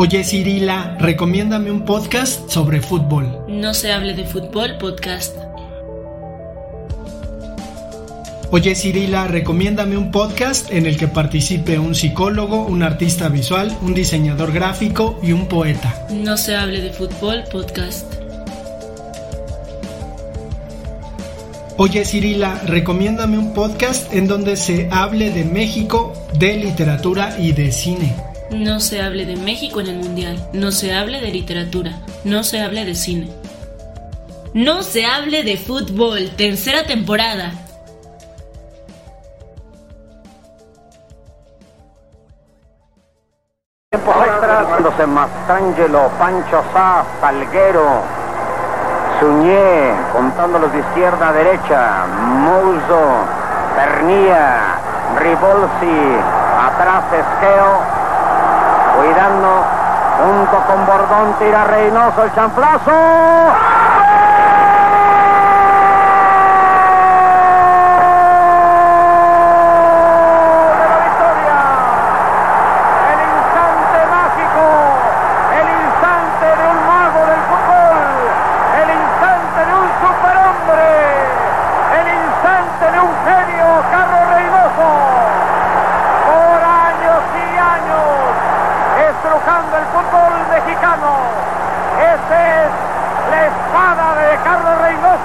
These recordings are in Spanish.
Oye Cirila, recomiéndame un podcast sobre fútbol. No se hable de fútbol podcast. Oye Cirila, recomiéndame un podcast en el que participe un psicólogo, un artista visual, un diseñador gráfico y un poeta. No se hable de fútbol podcast. Oye Cirila, recomiéndame un podcast en donde se hable de México, de literatura y de cine. No se hable de México en el Mundial, no se hable de literatura, no se hable de cine. No se hable de fútbol, tercera temporada. Tiempos extras, dándose Mastrangelo, Pancho Sá, Salguero, Suñé, contándolos de izquierda a derecha, Mouso, Pernía, Ribolsi, atrás Esqueo, cuidando junto con Bordón, tira Reynoso el champlazo.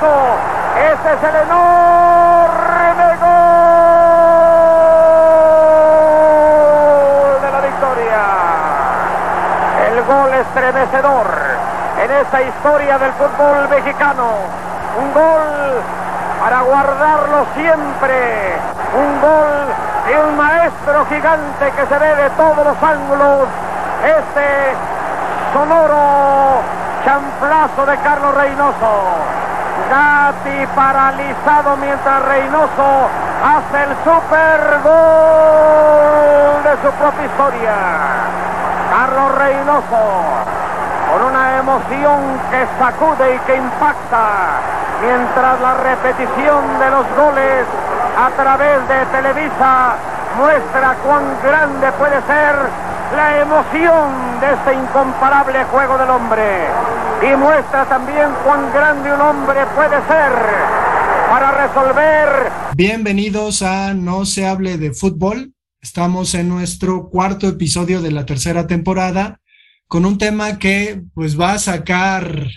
Ese es el enorme gol de la victoria. El gol estremecedor en esa historia del fútbol mexicano. Un gol para guardarlo siempre. Un gol de un maestro gigante que se ve de todos los ángulos. Este sonoro champlazo de Carlos Reynoso. Gatti paralizado mientras Reynoso hace el super gol de su propia historia. Carlos Reynoso con una emoción que sacude y que impacta mientras la repetición de los goles a través de Televisa muestra cuán grande puede ser la emoción de este incomparable juego del hombre y muestra también cuán grande un hombre puede ser para resolver. Bienvenidos a No se hable de fútbol. Estamos en nuestro cuarto episodio de la tercera temporada con un tema que pues va a sacar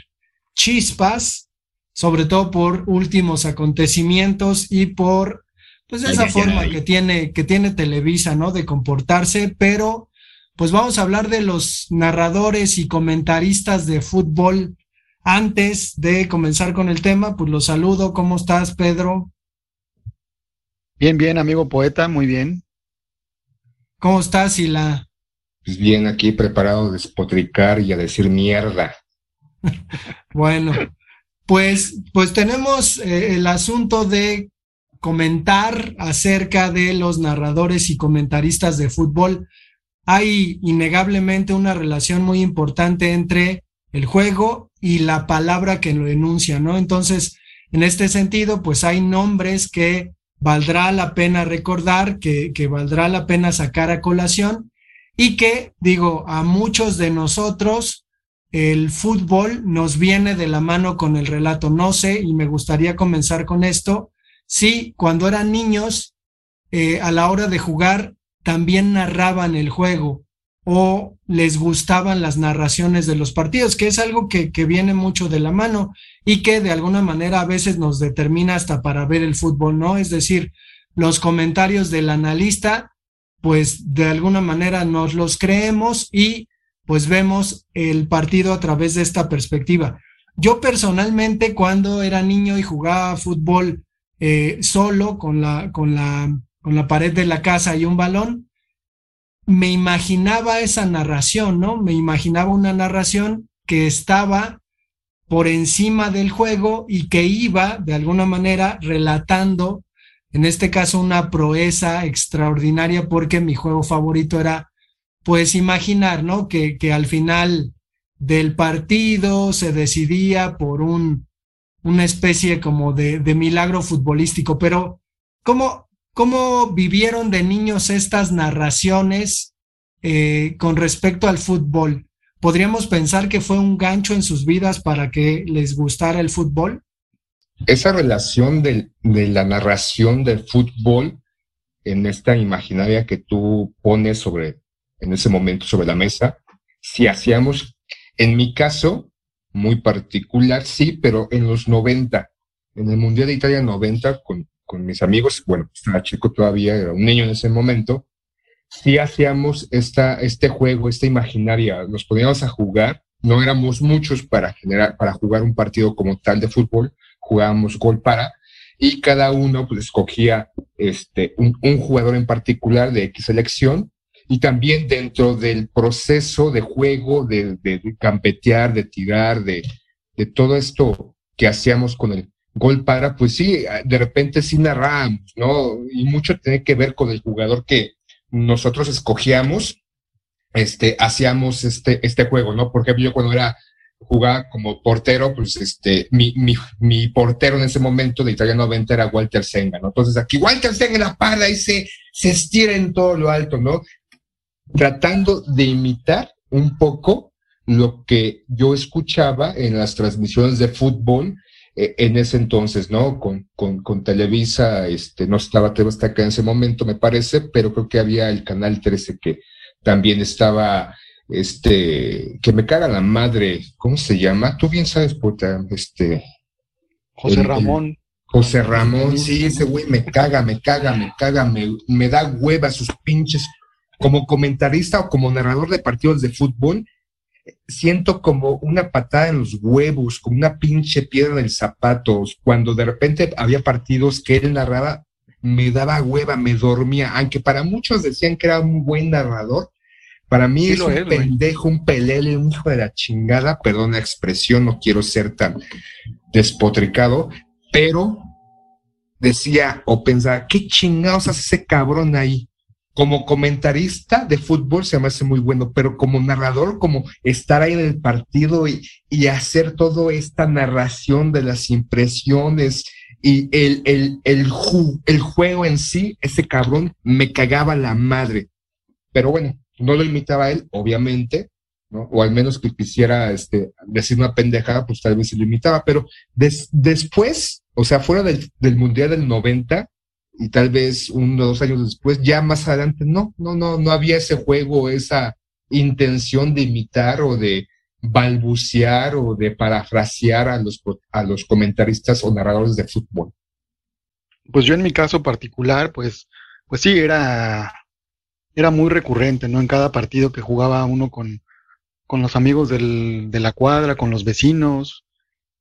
chispas, sobre todo por últimos acontecimientos y por pues esa forma que tiene que tiene Televisa, ¿no? De comportarse, pero pues vamos a hablar de los narradores y comentaristas de fútbol. Antes de comenzar con el tema, pues los saludo. ¿Cómo estás, Pedro? Bien, bien, amigo poeta, muy bien. ¿Cómo estás, Sila? Pues bien, aquí preparado a despotricar y a decir mierda. bueno, pues, pues tenemos eh, el asunto de comentar acerca de los narradores y comentaristas de fútbol hay innegablemente una relación muy importante entre el juego y la palabra que lo enuncia, ¿no? Entonces, en este sentido, pues hay nombres que valdrá la pena recordar, que, valdrá la pena sacar a colación y que, digo, a muchos de nosotros el fútbol nos viene de la mano con el relato. No sé, y me gustaría comenzar con esto, si cuando eran niños, eh, a la hora de jugar, también narraban el juego o les gustaban las narraciones de los partidos, que es algo que, que, viene mucho de la mano y que de alguna manera a veces nos determina hasta para ver el fútbol, ¿no? Es decir, los comentarios del analista, pues de alguna manera nos los creemos y pues vemos el partido a través de esta perspectiva. Yo personalmente cuando era niño y jugaba fútbol eh, solo con la, con la con la pared de la casa y un balón, me imaginaba esa narración, ¿no? Me imaginaba una narración que estaba por encima del juego y que iba de alguna manera relatando, en este caso, una proeza extraordinaria porque mi juego favorito era, pues, imaginar, ¿no? Que, que al final del partido se decidía por un, una especie como de, de milagro futbolístico, pero ¿cómo, ¿Cómo vivieron de niños estas narraciones eh, con respecto al fútbol? podríamos pensar que fue un gancho en sus vidas para que les gustara el fútbol. Esa relación de, de la narración del fútbol en esta imaginaria que tú pones sobre, en ese momento sobre la mesa, si hacíamos, en mi caso, muy particular, sí, pero en los 90, en el Mundial de Italia 90, con, con mis amigos, bueno, estaba chico todavía, era un niño en ese momento, sí hacíamos esta, este juego, esta imaginaria, nos poníamos a jugar, no éramos muchos para generar, para jugar un partido como tal de fútbol, jugábamos gol para, y cada uno pues escogía este, un, jugador en particular de X selección y también dentro del proceso de juego, de, de, campetear, de tirar, de, de, todo esto que hacíamos con el gol para, pues sí, de repente sí narramos, ¿no? Y mucho tiene que ver con el jugador que nosotros escogíamos, este, hacíamos este, este juego, ¿no? Por ejemplo, yo cuando era jugaba como portero, pues este, mi, mi, mi, portero en ese momento de Italia 90 era Walter Senga, ¿no? Entonces aquí Walter Senga la parda y se, estira en todo lo alto, ¿no? Tratando de imitar un poco lo que yo escuchaba en las transmisiones de fútbol en ese entonces, ¿no? Con, con, con Televisa, este, no estaba TV acá en ese momento, me parece, pero creo que había el canal 13 que también estaba este, que me caga la madre, ¿cómo se llama? Tú bien sabes, puta, este. José Ramón. José Ramón, sí, ese güey me caga, me caga, me caga, me, me da hueva sus pinches. Como comentarista o como narrador de partidos de fútbol, siento como una patada en los huevos, como una pinche piedra en el zapato. Cuando de repente había partidos que él narraba, me daba hueva, me dormía, aunque para muchos decían que era un buen narrador, para mí es un pendejo, un pelele, un hijo de la chingada, perdón la expresión, no quiero ser tan despotricado, pero decía o pensaba, ¿qué chingados hace ese cabrón ahí? Como comentarista de fútbol se me hace muy bueno, pero como narrador, como estar ahí en el partido y, y hacer toda esta narración de las impresiones y el, el, el, el juego en sí, ese cabrón me cagaba la madre. Pero bueno, no lo imitaba él, obviamente, ¿no? O al menos que quisiera este, decir una pendejada, pues tal vez se lo imitaba, pero después, o sea, fuera del, del, Mundial del 90 y tal vez uno o dos años después, ya más adelante, no, no, no, no había ese juego, esa intención de imitar o de balbucear o de parafrasear a los, a los comentaristas o narradores de fútbol. Pues yo en mi caso particular, pues, pues sí, era era muy recurrente, ¿no? En cada partido que jugaba uno con, con los amigos del, de la cuadra, con los vecinos,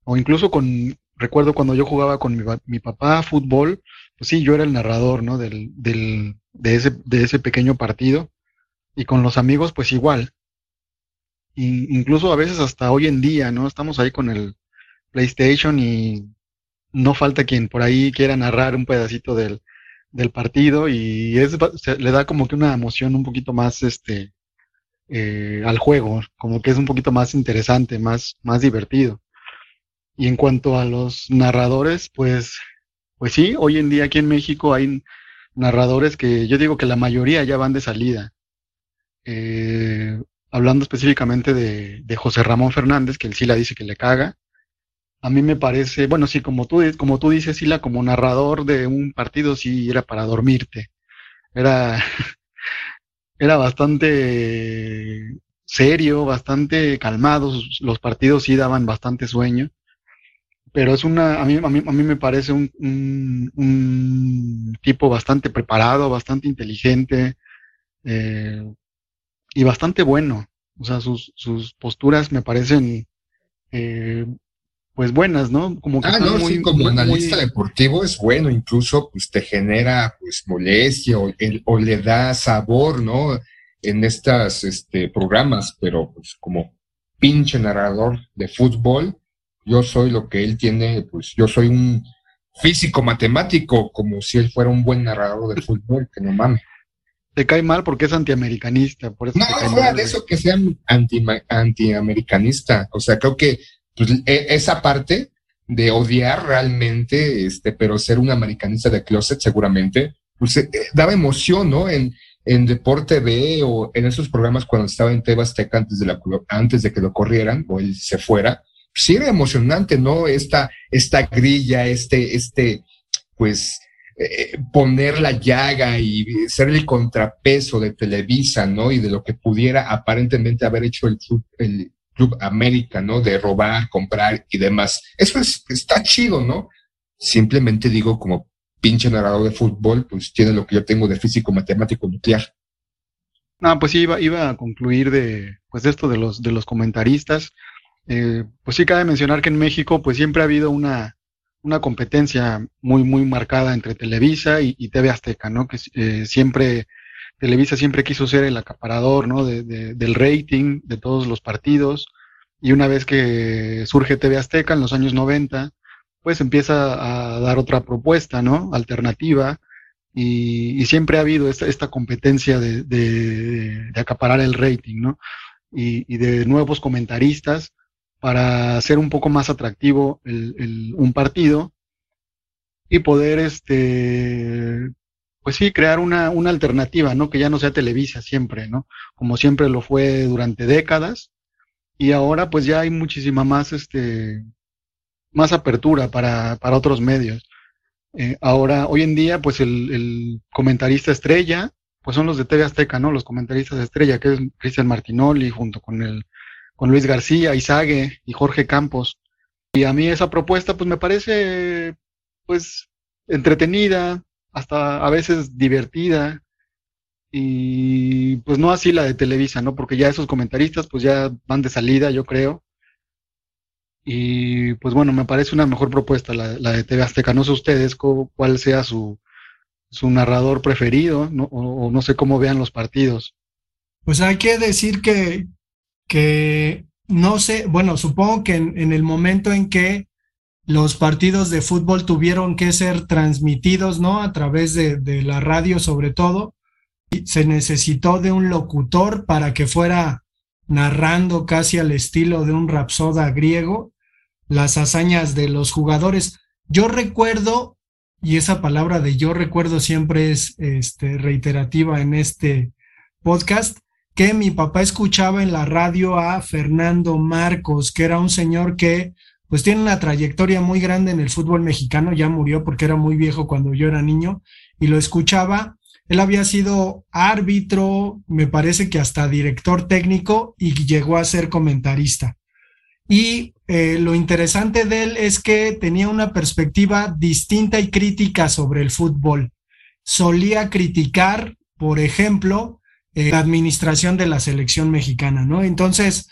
o incluso con, recuerdo cuando yo jugaba con mi, mi papá fútbol, pues sí, yo era el narrador, ¿no? Del, del, de, ese, de ese pequeño partido. Y con los amigos, pues igual. incluso a veces hasta hoy en día, ¿no? Estamos ahí con el PlayStation y no falta quien por ahí quiera narrar un pedacito del, del partido y es, le da como que una emoción un poquito más este eh, al juego, como que es un poquito más interesante, más, más divertido. Y en cuanto a los narradores, pues, pues sí, hoy en día aquí en México hay narradores que yo digo que la mayoría ya van de salida. Eh, hablando específicamente de, José Ramón Fernández, que él sí la dice que le caga, a mí me parece, bueno, sí, como tú, como tú dices, Sila, como narrador de un partido, sí era para dormirte. Era, era bastante serio, bastante calmado, los partidos sí daban bastante sueño, pero es una, a mí, a mí, a mí me parece un, un, tipo bastante preparado, bastante inteligente eh, y bastante bueno. O sea, sus, sus posturas me parecen eh, pues buenas, ¿no? Como que ah, no, sí, como analista deportivo es bueno, incluso pues te genera pues molestia o, o, le da sabor, ¿no? En estas este, programas, pero pues como pinche narrador de fútbol, yo soy lo que él tiene, pues yo soy un físico matemático, como si él fuera un buen narrador de fútbol, que no mames. Te cae mal porque es antiamericanista, por eso No, fuera de eso que sea anti, antiamericanista, o sea, creo que pues, e, esa parte de odiar realmente, este, pero ser un americanista de closet seguramente, pues eh, daba emoción, ¿no? En, en Deporte B o en esos programas cuando estaba en Tebasteca antes de, la, antes de que lo corrieran o él se fuera, sí era emocionante, ¿no? Esta, esta grilla, este, este, pues, eh, poner la llaga y ser el contrapeso de Televisa, ¿no? Y de lo que pudiera aparentemente haber hecho el Club, el Club América, ¿no? De robar, comprar y demás. Eso es, está chido, ¿no? Simplemente digo como pinche narrador de fútbol, pues tiene lo que yo tengo de físico matemático nuclear. No, pues sí, iba, iba a concluir de, pues esto de los, de los comentaristas. Eh, pues sí cabe mencionar que en México pues siempre ha habido una, una competencia muy, muy marcada entre Televisa y, TV Azteca, ¿no? Que eh, siempre, Televisa siempre quiso ser el acaparador, ¿no? De, del rating de todos los partidos. Y una vez que surge TV Azteca en los años 90, pues empieza a dar otra propuesta, ¿no? Alternativa. Y, siempre ha habido esta, esta competencia de, de, acaparar el rating, ¿no? Y, y de nuevos comentaristas para hacer un poco más atractivo el, un partido y poder, este, pues sí, crear una, una alternativa, ¿no? Que ya no sea Televisa siempre, ¿no? Como siempre lo fue durante décadas. Y ahora pues ya hay muchísima más, este, más apertura para, para otros medios. Eh, ahora, hoy en día, pues el, el, comentarista estrella, pues son los de TV Azteca, ¿no? Los comentaristas estrella, que es Cristian Martinoli junto con el con Luis García, Izague y Jorge Campos. Y a mí esa propuesta pues me parece pues entretenida, hasta a veces divertida y pues no así la de Televisa, ¿no? Porque ya esos comentaristas pues ya van de salida, yo creo. Y pues bueno, me parece una mejor propuesta la, de TV Azteca. No sé ustedes cuál sea su, su narrador preferido o, no sé cómo vean los partidos. Pues hay que decir que, que no sé, bueno, supongo que en, el momento en que los partidos de fútbol tuvieron que ser transmitidos, ¿no? A través de, de la radio sobre todo, se necesitó de un locutor para que fuera narrando casi al estilo de un rapsoda griego las hazañas de los jugadores. Yo recuerdo, y esa palabra de yo recuerdo siempre es este, reiterativa en este podcast, que mi papá escuchaba en la radio a Fernando Marcos, que era un señor que pues tiene una trayectoria muy grande en el fútbol mexicano, ya murió porque era muy viejo cuando yo era niño, y lo escuchaba. Él había sido árbitro, me parece que hasta director técnico y llegó a ser comentarista. Y eh, lo interesante de él es que tenía una perspectiva distinta y crítica sobre el fútbol. Solía criticar, por ejemplo, eh, la administración de la selección mexicana, ¿no? Entonces,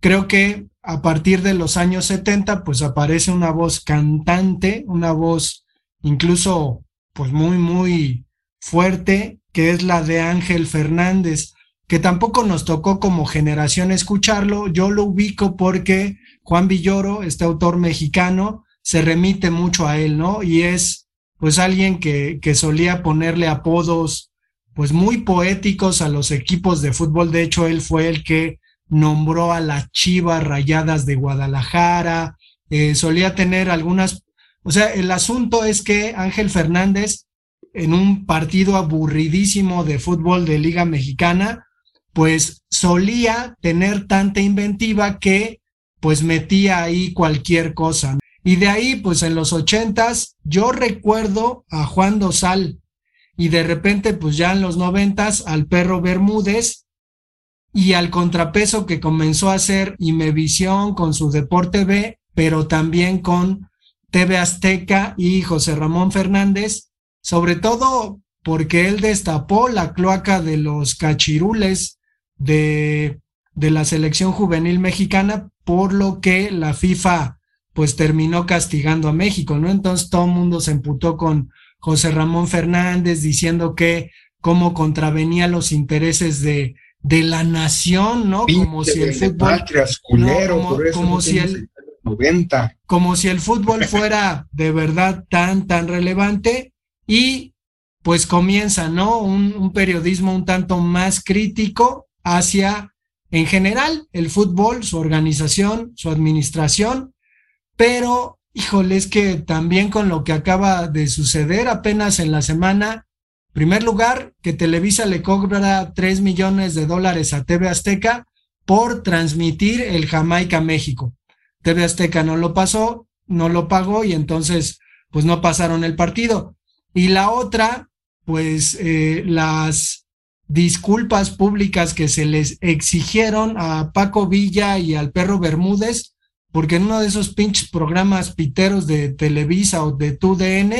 creo que a partir de los años 70, pues aparece una voz cantante, una voz incluso, pues muy, muy fuerte, que es la de Ángel Fernández, que tampoco nos tocó como generación escucharlo. Yo lo ubico porque Juan Villoro, este autor mexicano, se remite mucho a él, ¿no? Y es pues alguien que, que solía ponerle apodos pues muy poéticos a los equipos de fútbol. De hecho, él fue el que nombró a las Chivas Rayadas de Guadalajara. Eh, solía tener algunas, o sea, el asunto es que Ángel Fernández, en un partido aburridísimo de fútbol de Liga Mexicana, pues solía tener tanta inventiva que pues metía ahí cualquier cosa. Y de ahí, pues en los ochentas, yo recuerdo a Juan Dosal, y de repente pues ya en los noventas al perro Bermúdez y al contrapeso que comenzó a hacer Imevisión con su Deporte B, pero también con TV Azteca y José Ramón Fernández, sobre todo porque él destapó la cloaca de los cachirules de, de la selección juvenil mexicana, por lo que la FIFA pues terminó castigando a México, ¿no? Entonces todo el mundo se emputó con, José Ramón Fernández diciendo que cómo contravenía los intereses de, de la nación, ¿no? como si el fútbol como, si el 90. como si el fútbol fuera de verdad tan tan relevante y pues comienza, ¿no? Un, un periodismo un tanto más crítico hacia en general el fútbol, su organización, su administración, pero híjole, es que también con lo que acaba de suceder apenas en la semana, Primer lugar, que Televisa le cobra 3 millones de dólares a TV Azteca por transmitir el Jamaica México. TV Azteca no lo pasó, no lo pagó y entonces pues no pasaron el partido. Y la otra, pues eh, las disculpas públicas que se les exigieron a Paco Villa y al perro Bermúdez, porque en uno de esos pinches programas piteros de Televisa o de TUDN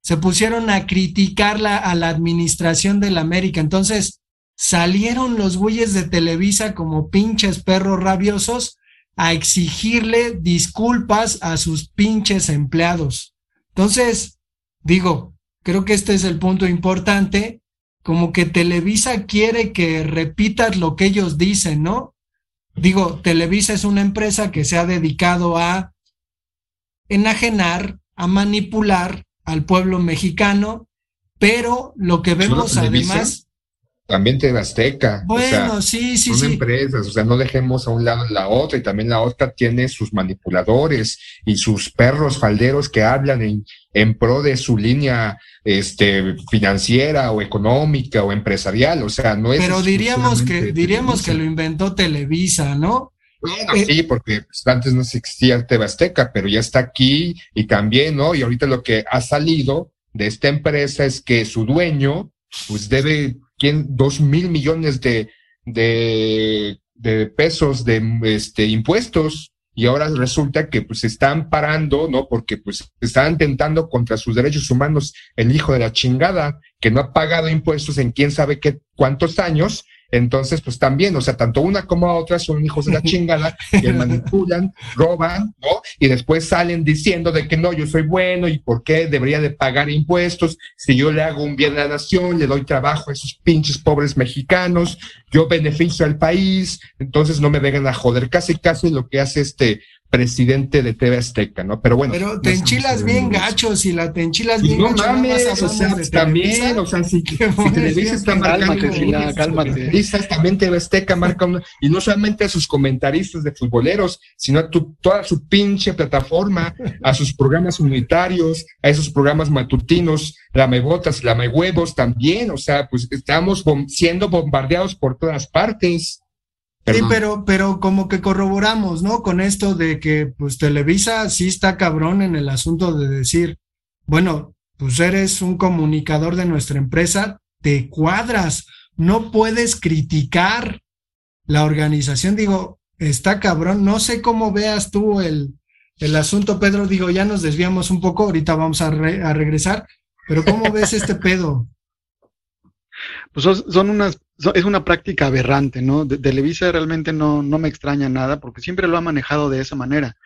se pusieron a criticarla a la administración de la América. Entonces salieron los güeyes de Televisa como pinches perros rabiosos a exigirle disculpas a sus pinches empleados. Entonces, digo, creo que este es el punto importante, como que Televisa quiere que repitas lo que ellos dicen, ¿no? Digo, Televisa es una empresa que se ha dedicado a enajenar, a manipular al pueblo mexicano, pero lo que vemos además también TV Azteca. Bueno, sí, sí, son empresas, o sea, no dejemos a un lado la otra y también la otra tiene sus manipuladores y sus perros falderos que hablan en, en pro de su línea este, financiera o económica o empresarial, o sea, no es... Pero diríamos que, diríamos que lo inventó Televisa, ¿no? Bueno, eh, sí, porque pues, antes no existía TV Azteca, pero ya está aquí y también, ¿no? Y ahorita lo que ha salido de esta empresa es que su dueño, pues debe dos mil millones de, de, de, pesos de este, impuestos y ahora resulta que pues están parando, ¿no? Porque pues están intentando contra sus derechos humanos el hijo de la chingada que no ha pagado impuestos en quién sabe qué cuántos años entonces, pues también, o sea, tanto una como la otra son hijos de la chingada que manipulan, roban, ¿no? Y después salen diciendo de que no, yo soy bueno y por qué debería de pagar impuestos si yo le hago un bien a la nación, le doy trabajo a esos pinches pobres mexicanos, yo beneficio al país, entonces no me vengan a joder. Casi, casi lo que hace este presidente de TV Azteca, ¿no? Pero bueno. Pero te enchilas bien gachos y la te enchilas bien no mames, o sea, también, o sea, si, si Televisa está marcando, cálmate, cálmate. Televisa también TV Azteca marca y no solamente a sus comentaristas de futboleros, sino a tu, toda su pinche plataforma, a sus programas unitarios, a esos programas matutinos, la me botas, la me huevos también, o sea, pues estamos siendo bombardeados por todas partes. Sí, pero, pero como que corroboramos, ¿no? Con esto de que, pues, Televisa sí está cabrón en el asunto de decir, bueno, pues eres un comunicador de nuestra empresa, te cuadras, no puedes criticar la organización. Digo, está cabrón, no sé cómo veas tú el, el asunto, Pedro. Digo, ya nos desviamos un poco, ahorita vamos a, a regresar, pero ¿cómo ves este pedo? Pues son, unas, es una práctica aberrante, ¿no? Televisa realmente no, no me extraña nada porque siempre lo ha manejado de esa manera.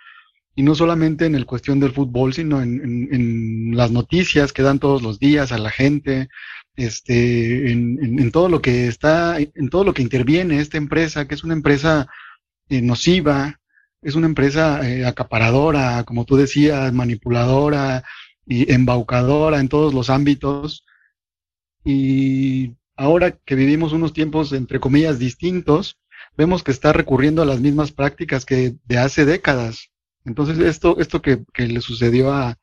Y no solamente en el cuestión del fútbol, sino en, en, las noticias que dan todos los días a la gente, este, en, en, todo lo que está, en todo lo que interviene esta empresa, que es una empresa eh, nociva, es una empresa eh, acaparadora, como tú decías, manipuladora y embaucadora en todos los ámbitos. Y ahora que vivimos unos tiempos, entre comillas, distintos, vemos que está recurriendo a las mismas prácticas que de hace décadas. Entonces, esto, esto que, le sucedió a,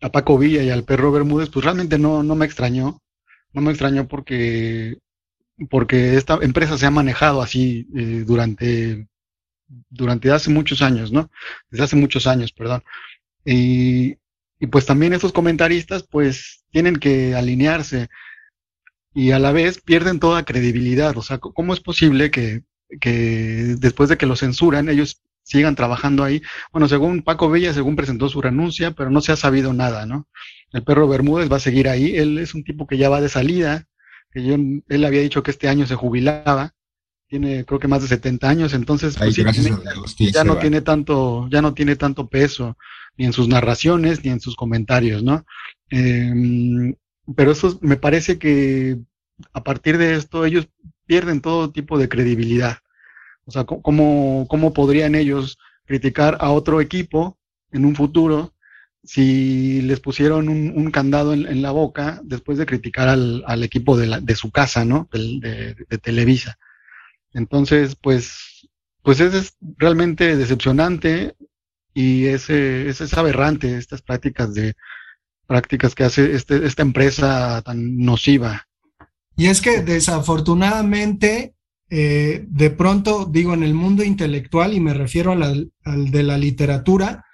a Paco Villa y al perro Bermúdez, pues realmente no, no me extrañó. No me extrañó porque, porque esta empresa se ha manejado así eh, durante, durante hace muchos años, ¿no? Desde hace muchos años, perdón. Y, y pues también estos comentaristas pues tienen que alinearse y a la vez pierden toda credibilidad. O sea, ¿cómo es posible que, que después de que lo censuran ellos sigan trabajando ahí? Bueno, según Paco Bella, según presentó su renuncia, pero no se ha sabido nada, ¿no? El perro Bermúdez va a seguir ahí. Él es un tipo que ya va de salida, que yo, él había dicho que este año se jubilaba. Tiene creo que más de 70 años, entonces pues, ya no tiene tanto, ya no tiene tanto peso ni en sus narraciones, ni en sus comentarios, ¿no? Em, pero eso me parece que a partir de esto ellos pierden todo tipo de credibilidad. O sea, ¿cómo, cómo podrían ellos criticar a otro equipo en un futuro si les pusieron un, candado en, la boca después de criticar al, al equipo de, la, de, su casa, ¿no? De, Televisa. Entonces, pues, pues es realmente decepcionante y es, es, aberrante estas prácticas de, prácticas que hace este, esta empresa tan nociva. Y es que desafortunadamente, eh, de pronto, digo, en el mundo intelectual, y me refiero al de la literatura,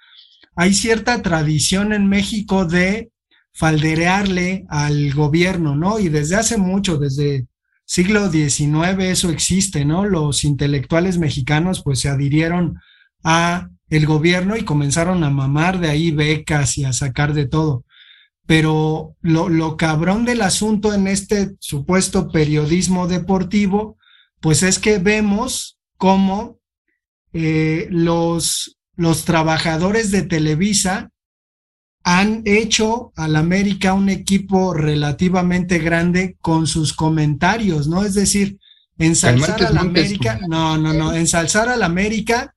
hay cierta tradición en México de falderearle al gobierno, ¿no? Y desde hace mucho, desde siglo XIX eso existe, ¿no? Los intelectuales mexicanos pues se adhirieron a el gobierno y comenzaron a mamar de ahí becas y a sacar de todo. Pero lo, lo cabrón del asunto en este supuesto periodismo deportivo, pues es que vemos cómo eh, los, los trabajadores de Televisa han hecho al América un equipo relativamente grande con sus comentarios, ¿no? Es decir, ensalzar al América, no, no, no, ensalzar al América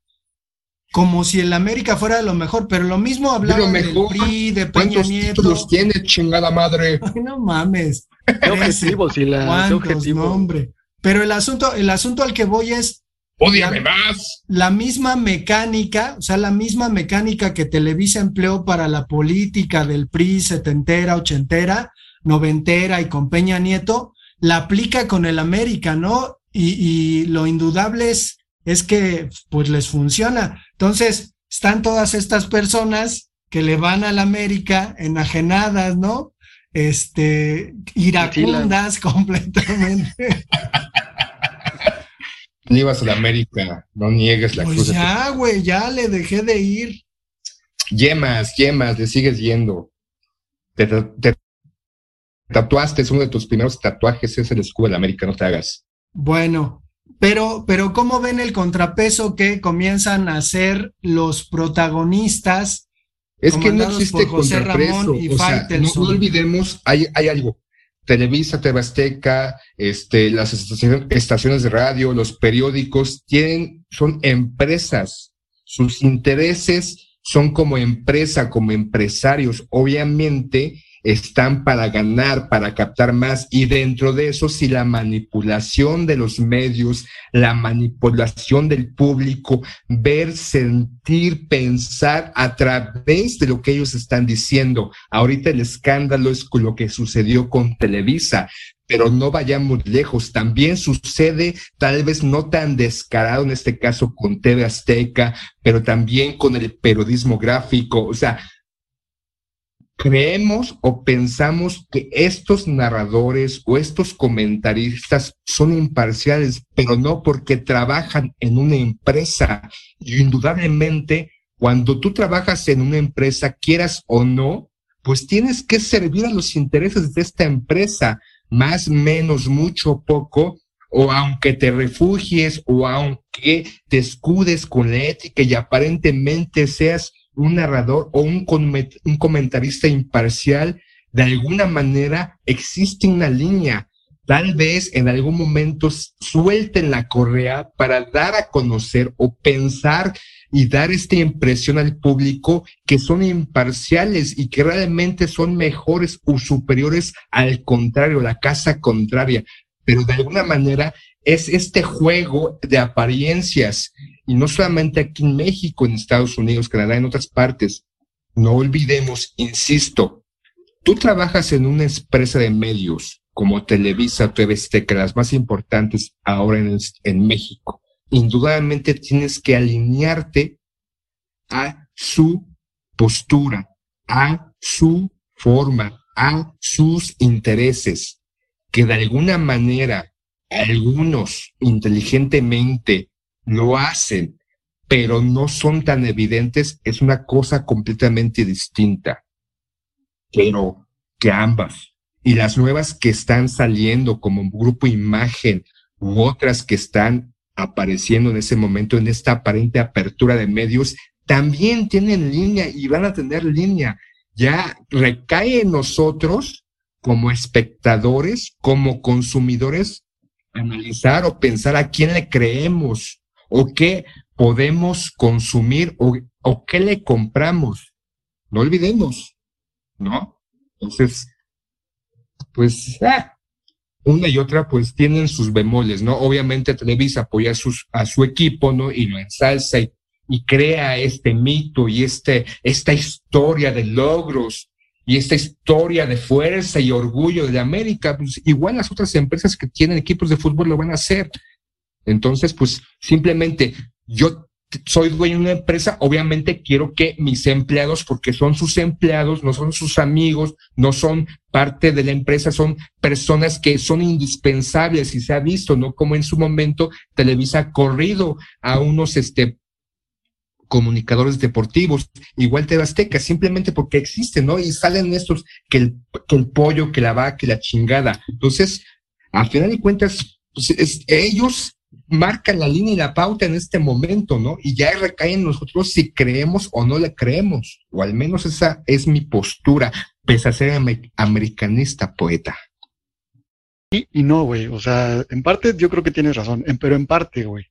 como si el América fuera lo mejor, pero lo mismo hablaba de del PRI, de Peña Nieto. los tiene, chingada madre? no mames. ¿Qué objetivo, si la objetivo? hombre. Pero el asunto, el asunto al que voy es ¡Ódiame más! La misma mecánica, o sea, la misma mecánica que Televisa empleó para la política del PRI setentera, ochentera, noventera y con Peña Nieto, la aplica con el América, ¿no? Y, lo indudable es, es que pues les funciona. Entonces, están todas estas personas que le van al América enajenadas, ¿no? Este, iracundas completamente. ibas a la América, no niegues la pues cruz. Ya, güey, ya le dejé de ir. Yemas, yemas, le sigues yendo. Te, tatuaste, es uno de tus primeros tatuajes, es el escudo de la América, no te hagas. Bueno, pero, pero ¿cómo ven el contrapeso que comienzan a ser los protagonistas? Es que no existe contrapeso. o sea, no, olvidemos, hay, hay algo. Televisa, TV este, las estaciones de radio, los periódicos, tienen, son empresas. Sus intereses son como empresa, como empresarios. Obviamente, están para ganar, para captar más. Y dentro de eso, si la manipulación de los medios, la manipulación del público, ver, sentir, pensar a través de lo que ellos están diciendo. Ahorita el escándalo es lo que sucedió con Televisa. Pero no vayamos lejos, también sucede tal vez no tan descarado en este caso con TV Azteca, pero también con el periodismo gráfico. O sea, creemos o pensamos que estos narradores o estos comentaristas son imparciales, pero no porque trabajan en una empresa. Y indudablemente, cuando tú trabajas en una empresa, quieras o no, pues tienes que servir a los intereses de esta empresa, más, menos, mucho, poco, o aunque te refugies o aunque te escudes con la ética y aparentemente seas un narrador o un, comentarista imparcial, de alguna manera existe una línea. Tal vez en algún momento suelten la correa para dar a conocer o pensar y dar esta impresión al público que son imparciales y que realmente son mejores o superiores al contrario, la casa contraria. Pero de alguna manera es este juego de apariencias y no solamente aquí en México, en Estados Unidos, Canadá, en otras partes. No olvidemos, insisto, tú trabajas en una empresa de medios como Televisa, TV que las más importantes ahora en, en México. Indudablemente tienes que alinearte a su postura, a su forma, a sus intereses, que de alguna manera algunos inteligentemente lo hacen, pero no son tan evidentes, es una cosa completamente distinta. Pero que ambas y las nuevas que están saliendo como grupo imagen u otras que están apareciendo en ese momento en esta aparente apertura de medios, también tienen línea y van a tener línea. Ya recae en nosotros como espectadores, como consumidores, analizar o pensar a quién le creemos o qué podemos consumir o, o qué le compramos. No olvidemos, ¿no? Entonces, pues, ah, una y otra pues tienen sus bemoles, ¿no? Obviamente Televisa apoya sus, a su equipo, ¿no? Y lo ensalza y, y crea este mito y este, esta historia de logros y esta historia de fuerza y orgullo de América, pues igual las otras empresas que tienen equipos de fútbol lo van a hacer. Entonces, pues simplemente yo soy dueño de una empresa, obviamente quiero que mis empleados, porque son sus empleados, no son sus amigos, no son parte de la empresa, son personas que son indispensables y se ha visto, ¿no? Como en su momento Televisa ha corrido a unos, este, comunicadores deportivos, igual te Azteca, simplemente porque existen, ¿no? Y salen estos, que el, que el pollo, que la vaca, que la chingada. Entonces, al final de cuentas, pues ellos marcan la línea y la pauta en este momento, ¿no? Y ya recae en nosotros si creemos o no le creemos, o al menos esa es mi postura, pese a ser americanista poeta. Y, y no, güey, o sea, en parte yo creo que tienes razón, pero en parte, güey,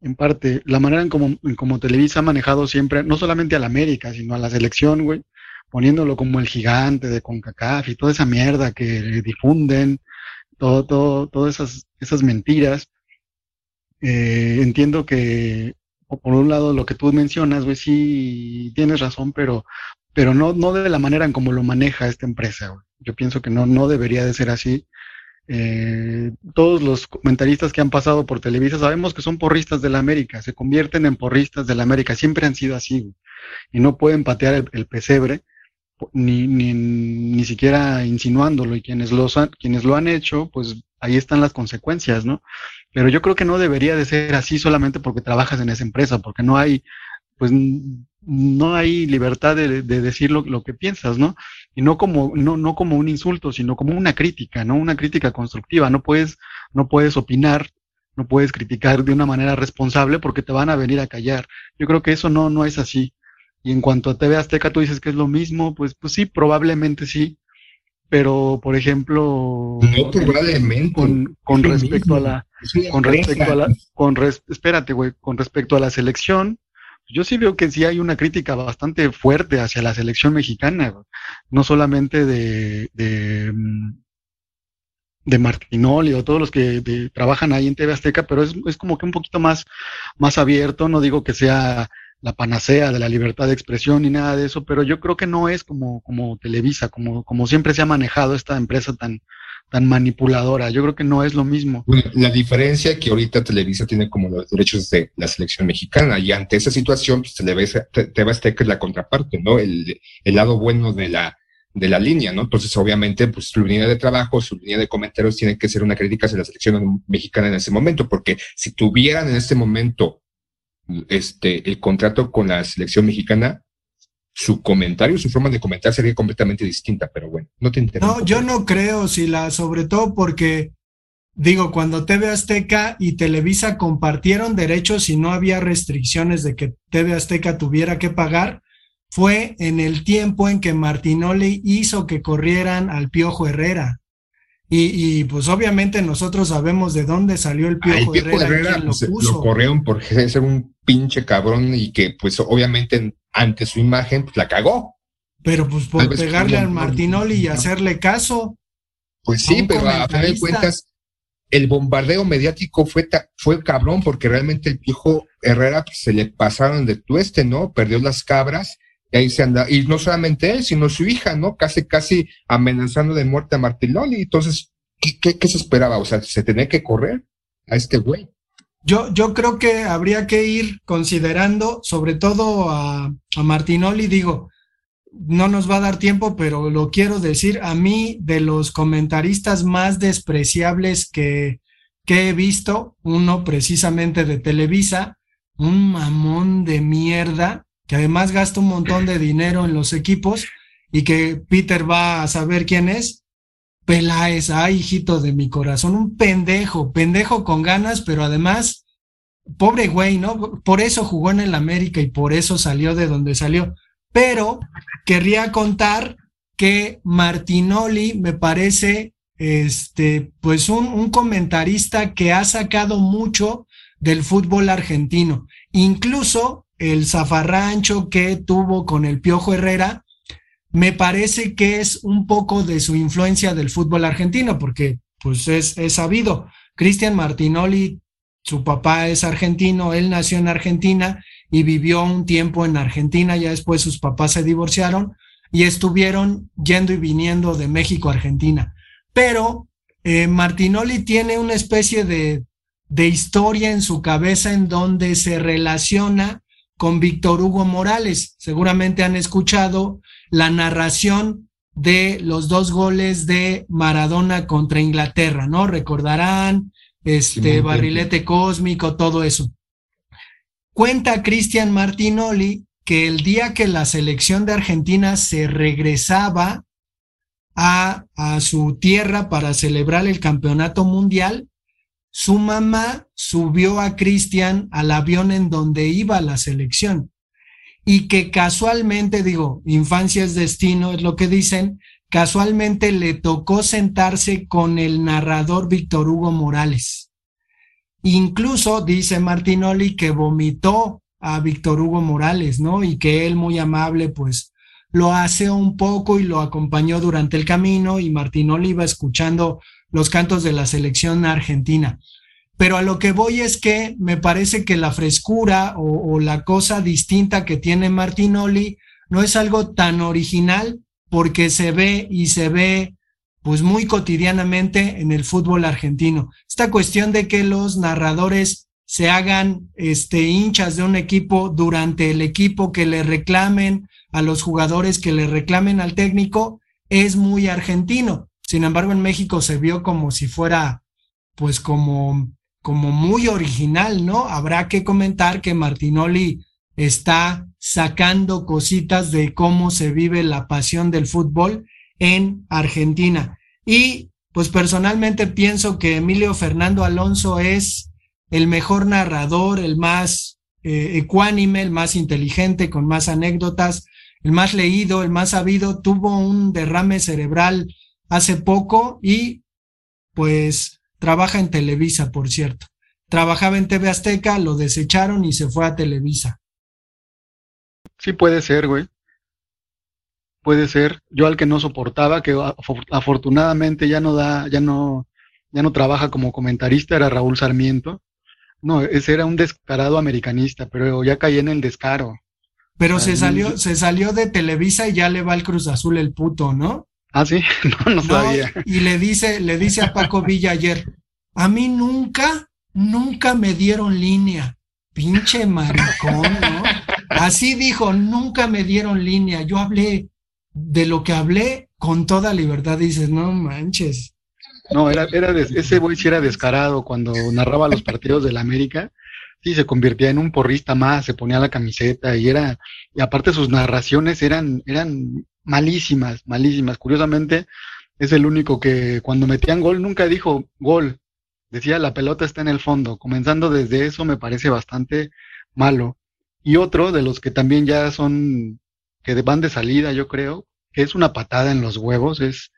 en parte, la manera en como, en como Televisa ha manejado siempre, no solamente a la América, sino a la selección, güey, poniéndolo como el gigante de CONCACAF y toda esa mierda que difunden, todo, todo, todas esas, esas mentiras, eh, entiendo que, por un lado, lo que tú mencionas, güey, sí tienes razón, pero, pero no, no de la manera en como lo maneja esta empresa, güey. Yo pienso que no, no debería de ser así. Eh, todos los comentaristas que han pasado por Televisa sabemos que son porristas de la América, se convierten en porristas de la América, siempre han sido así, y no pueden patear el, pesebre ni, ni, ni siquiera insinuándolo, y quienes, los han, quienes lo han hecho, pues ahí están las consecuencias, ¿no? Pero yo creo que no debería de ser así solamente porque trabajas en esa empresa, porque no hay, pues, no hay libertad de, decir lo, que piensas, ¿no? Y no como, no, no como un insulto, sino como una crítica, ¿no? Una crítica constructiva. No puedes, no puedes opinar, no puedes criticar de una manera responsable porque te van a venir a callar. Yo creo que eso no, no es así. Y en cuanto a TV Azteca, tú dices que es lo mismo, pues, pues sí, probablemente sí, pero por ejemplo no probablemente con, con respecto a la con respecto a la con espérate güey con respecto a la selección yo sí veo que sí hay una crítica bastante fuerte hacia la selección mexicana no solamente de, de mm, de Martinoli o todos los que trabajan ahí en TV Azteca, pero es, es como que un poquito más, más abierto, no digo que sea la panacea de la libertad de expresión ni nada de eso, pero yo creo que no es como, como Televisa, como, como siempre se ha manejado esta empresa tan, tan manipuladora. Yo creo que no es lo mismo. la diferencia que ahorita Televisa tiene como los derechos de la selección mexicana y ante esa situación, pues Televisa, TV Azteca es la contraparte, ¿no? El, el lado bueno de la, de la línea, ¿no? Entonces, obviamente, pues su línea de trabajo, su línea de comentarios tiene que ser una crítica hacia la selección mexicana en ese momento, porque si tuvieran en este momento este, el contrato con la selección mexicana, su comentario, su forma de comentar sería completamente distinta, pero bueno, no te interesa. No, yo no creo, Sila, sobre todo porque, digo, cuando TV Azteca y Televisa compartieron derechos y no había restricciones de que TV Azteca tuviera que pagar, fue en el tiempo en que Martinoli hizo que corrieran al Piojo Herrera. Y, pues obviamente nosotros sabemos de dónde salió el Piojo, Herrera, lo, pues, lo, corrieron por ser un pinche cabrón y que pues obviamente ante su imagen pues, la cagó. Pero pues por pegarle al Martinoli y hacerle caso. Pues sí, pero a fin de cuentas el bombardeo mediático fue, fue cabrón porque realmente el Piojo Herrera pues, se le pasaron de tueste, ¿no? Perdió las cabras y ahí se anda, y no solamente él, sino su hija, ¿no? Casi, casi amenazando de muerte a Martiloli. Entonces, ¿qué, qué, se esperaba? O sea, se tenía que correr a este güey. Yo, yo creo que habría que ir considerando, sobre todo a, a Martinoli, digo, no nos va a dar tiempo, pero lo quiero decir, a mí de los comentaristas más despreciables que, que he visto, uno precisamente de Televisa, un mamón de mierda, que además gasta un montón de dinero en los equipos y que Peter va a saber quién es. Peláez, ay, hijito de mi corazón, un pendejo, pendejo con ganas, pero además, pobre güey, ¿no? Por eso jugó en el América y por eso salió de donde salió. Pero querría contar que Martinoli me parece, este, pues un, un comentarista que ha sacado mucho del fútbol argentino. Incluso el zafarrancho que tuvo con el Piojo Herrera, me parece que es un poco de su influencia del fútbol argentino, porque pues es, es sabido. Cristian Martinoli, su papá es argentino, él nació en Argentina y vivió un tiempo en Argentina, ya después sus papás se divorciaron. y estuvieron yendo y viniendo de México a Argentina. Pero eh, Martinoli tiene una especie de, de historia en su cabeza en donde se relaciona con Víctor Hugo Morales. Seguramente han escuchado la narración de los dos goles de Maradona contra Inglaterra, ¿no? Recordarán, este, barrilete cósmico, todo eso. Cuenta Cristian Martinoli que el día que la selección de Argentina se regresaba a, a su tierra para celebrar el campeonato mundial, su mamá subió a Cristian al avión en donde iba la selección y que casualmente, digo, infancia es destino, es lo que dicen, casualmente le tocó sentarse con el narrador Víctor Hugo Morales. Incluso dice Martinoli que vomitó a Víctor Hugo Morales, ¿no? Y que él muy amable, pues lo hace un poco y lo acompañó durante el camino y Martinoli iba escuchando los cantos de la selección argentina. Pero a lo que voy es que me parece que la frescura o, la cosa distinta que tiene Martinoli no es algo tan original porque se ve y se ve pues muy cotidianamente en el fútbol argentino. Esta cuestión de que los narradores se hagan este hinchas de un equipo durante el equipo que le reclamen a los jugadores que le reclamen al técnico es muy argentino. Sin embargo, en México se vio como si fuera pues como como muy original, ¿no? Habrá que comentar que Martinoli está sacando cositas de cómo se vive la pasión del fútbol en Argentina. Y pues personalmente pienso que Emilio Fernando Alonso es el mejor narrador, el más eh, ecuánime, el más inteligente, con más anécdotas, el más leído, el más sabido. Tuvo un derrame cerebral hace poco y pues Trabaja en Televisa, por cierto. Trabajaba en TV Azteca, lo desecharon y se fue a Televisa. Sí, puede ser, güey. Puede ser. Yo al que no soportaba, que afortunadamente ya no da, ya no, ya no trabaja como comentarista, era Raúl Sarmiento. No, ese era un descarado americanista, pero ya caí en el descaro. Pero se salió, se salió de Televisa y ya le va el Cruz Azul el puto, ¿no? Ah, sí, no, no, sabía. Y le dice, le dice a Paco Villa ayer, a mí nunca, nunca me dieron línea. Pinche maricón, ¿no? Así dijo, nunca me dieron línea. Yo hablé de lo que hablé con toda libertad. Dices, no manches. No, era, era ese güey sí era descarado cuando narraba los partidos de la América. Sí, se convertía en un porrista más, se ponía la camiseta y era, y aparte sus narraciones eran, eran malísimas, malísimas. Curiosamente, es el único que cuando metían gol nunca dijo gol. Decía la pelota está en el fondo. Comenzando desde eso me parece bastante malo. Y otro de los que también ya son, que van de salida, yo creo, que es una patada en los huevos, es,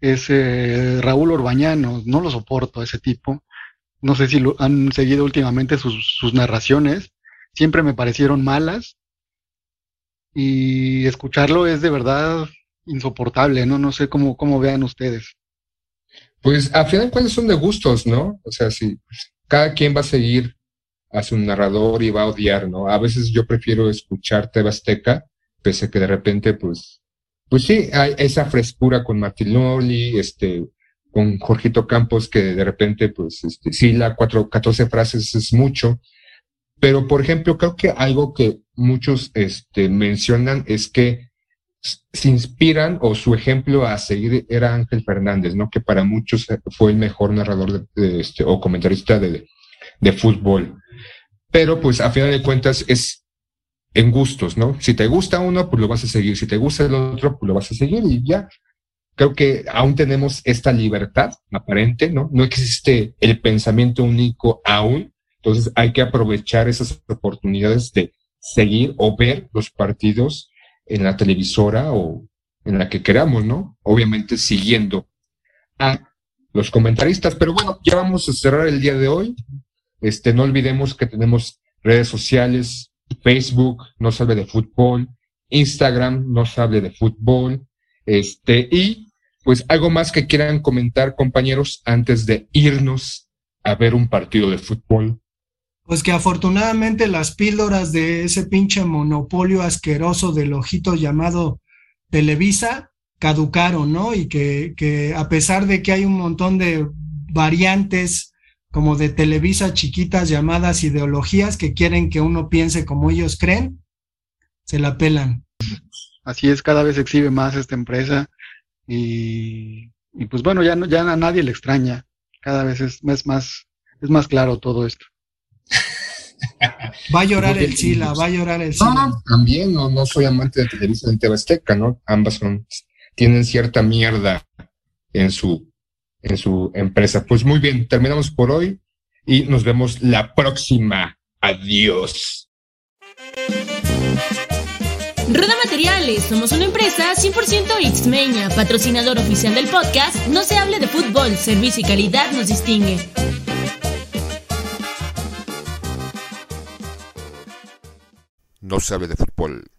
es eh, Raúl Orbañano. No lo soporto ese tipo. No sé si lo han seguido últimamente sus, sus narraciones. Siempre me parecieron malas y escucharlo es de verdad insoportable, ¿no? No sé cómo, cómo vean ustedes. Pues a final de cuentas son de gustos, ¿no? O sea, si cada quien va a seguir a su narrador y va a odiar, ¿no? A veces yo prefiero escuchar TV Azteca, pese a que de repente, pues, pues sí, hay esa frescura con Martín Loli, este, con Jorgito Campos, que de repente, pues, este, sí, la cuatro, 14 frases es mucho, pero, por ejemplo, creo que algo que muchos este, mencionan es que se inspiran o su ejemplo a seguir era Ángel Fernández, ¿no? Que para muchos fue el mejor narrador este, o comentarista de, de, fútbol. Pero pues a final de cuentas es en gustos, ¿no? Si te gusta uno, pues lo vas a seguir. Si te gusta el otro, pues lo vas a seguir y ya. Creo que aún tenemos esta libertad aparente, ¿no? No existe el pensamiento único aún, entonces hay que aprovechar esas oportunidades de seguir o ver los partidos en la televisora o en la que queramos, ¿no? Obviamente siguiendo a los comentaristas. Pero bueno, ya vamos a cerrar el día de hoy. Este, no olvidemos que tenemos redes sociales, Facebook, no sabe de fútbol, Instagram, no sabe de fútbol, este, y pues algo más que quieran comentar, compañeros, antes de irnos a ver un partido de fútbol pues que afortunadamente las píldoras de ese pinche monopolio asqueroso del ojito llamado Televisa caducaron, ¿no? Y que, que a pesar de que hay un montón de variantes como de Televisa chiquitas llamadas ideologías que quieren que uno piense como ellos creen, se la pelan. Así es, cada vez exhibe más esta empresa y, y pues bueno, ya, no, ya a nadie le extraña, cada vez es, es más, es más claro todo esto. Va a llorar el Sila, va a llorar el Sila. No, también no, no soy amante de Televisa TV Azteca, ¿no? Ambas son, tienen cierta mierda en su, en su empresa. Pues muy bien, terminamos por hoy y nos vemos la próxima. Adiós. Roda Materiales, somos una empresa 100% Xmeña, patrocinador oficial del podcast No se hable de fútbol, servicio y calidad nos distingue. No se hable de fútbol.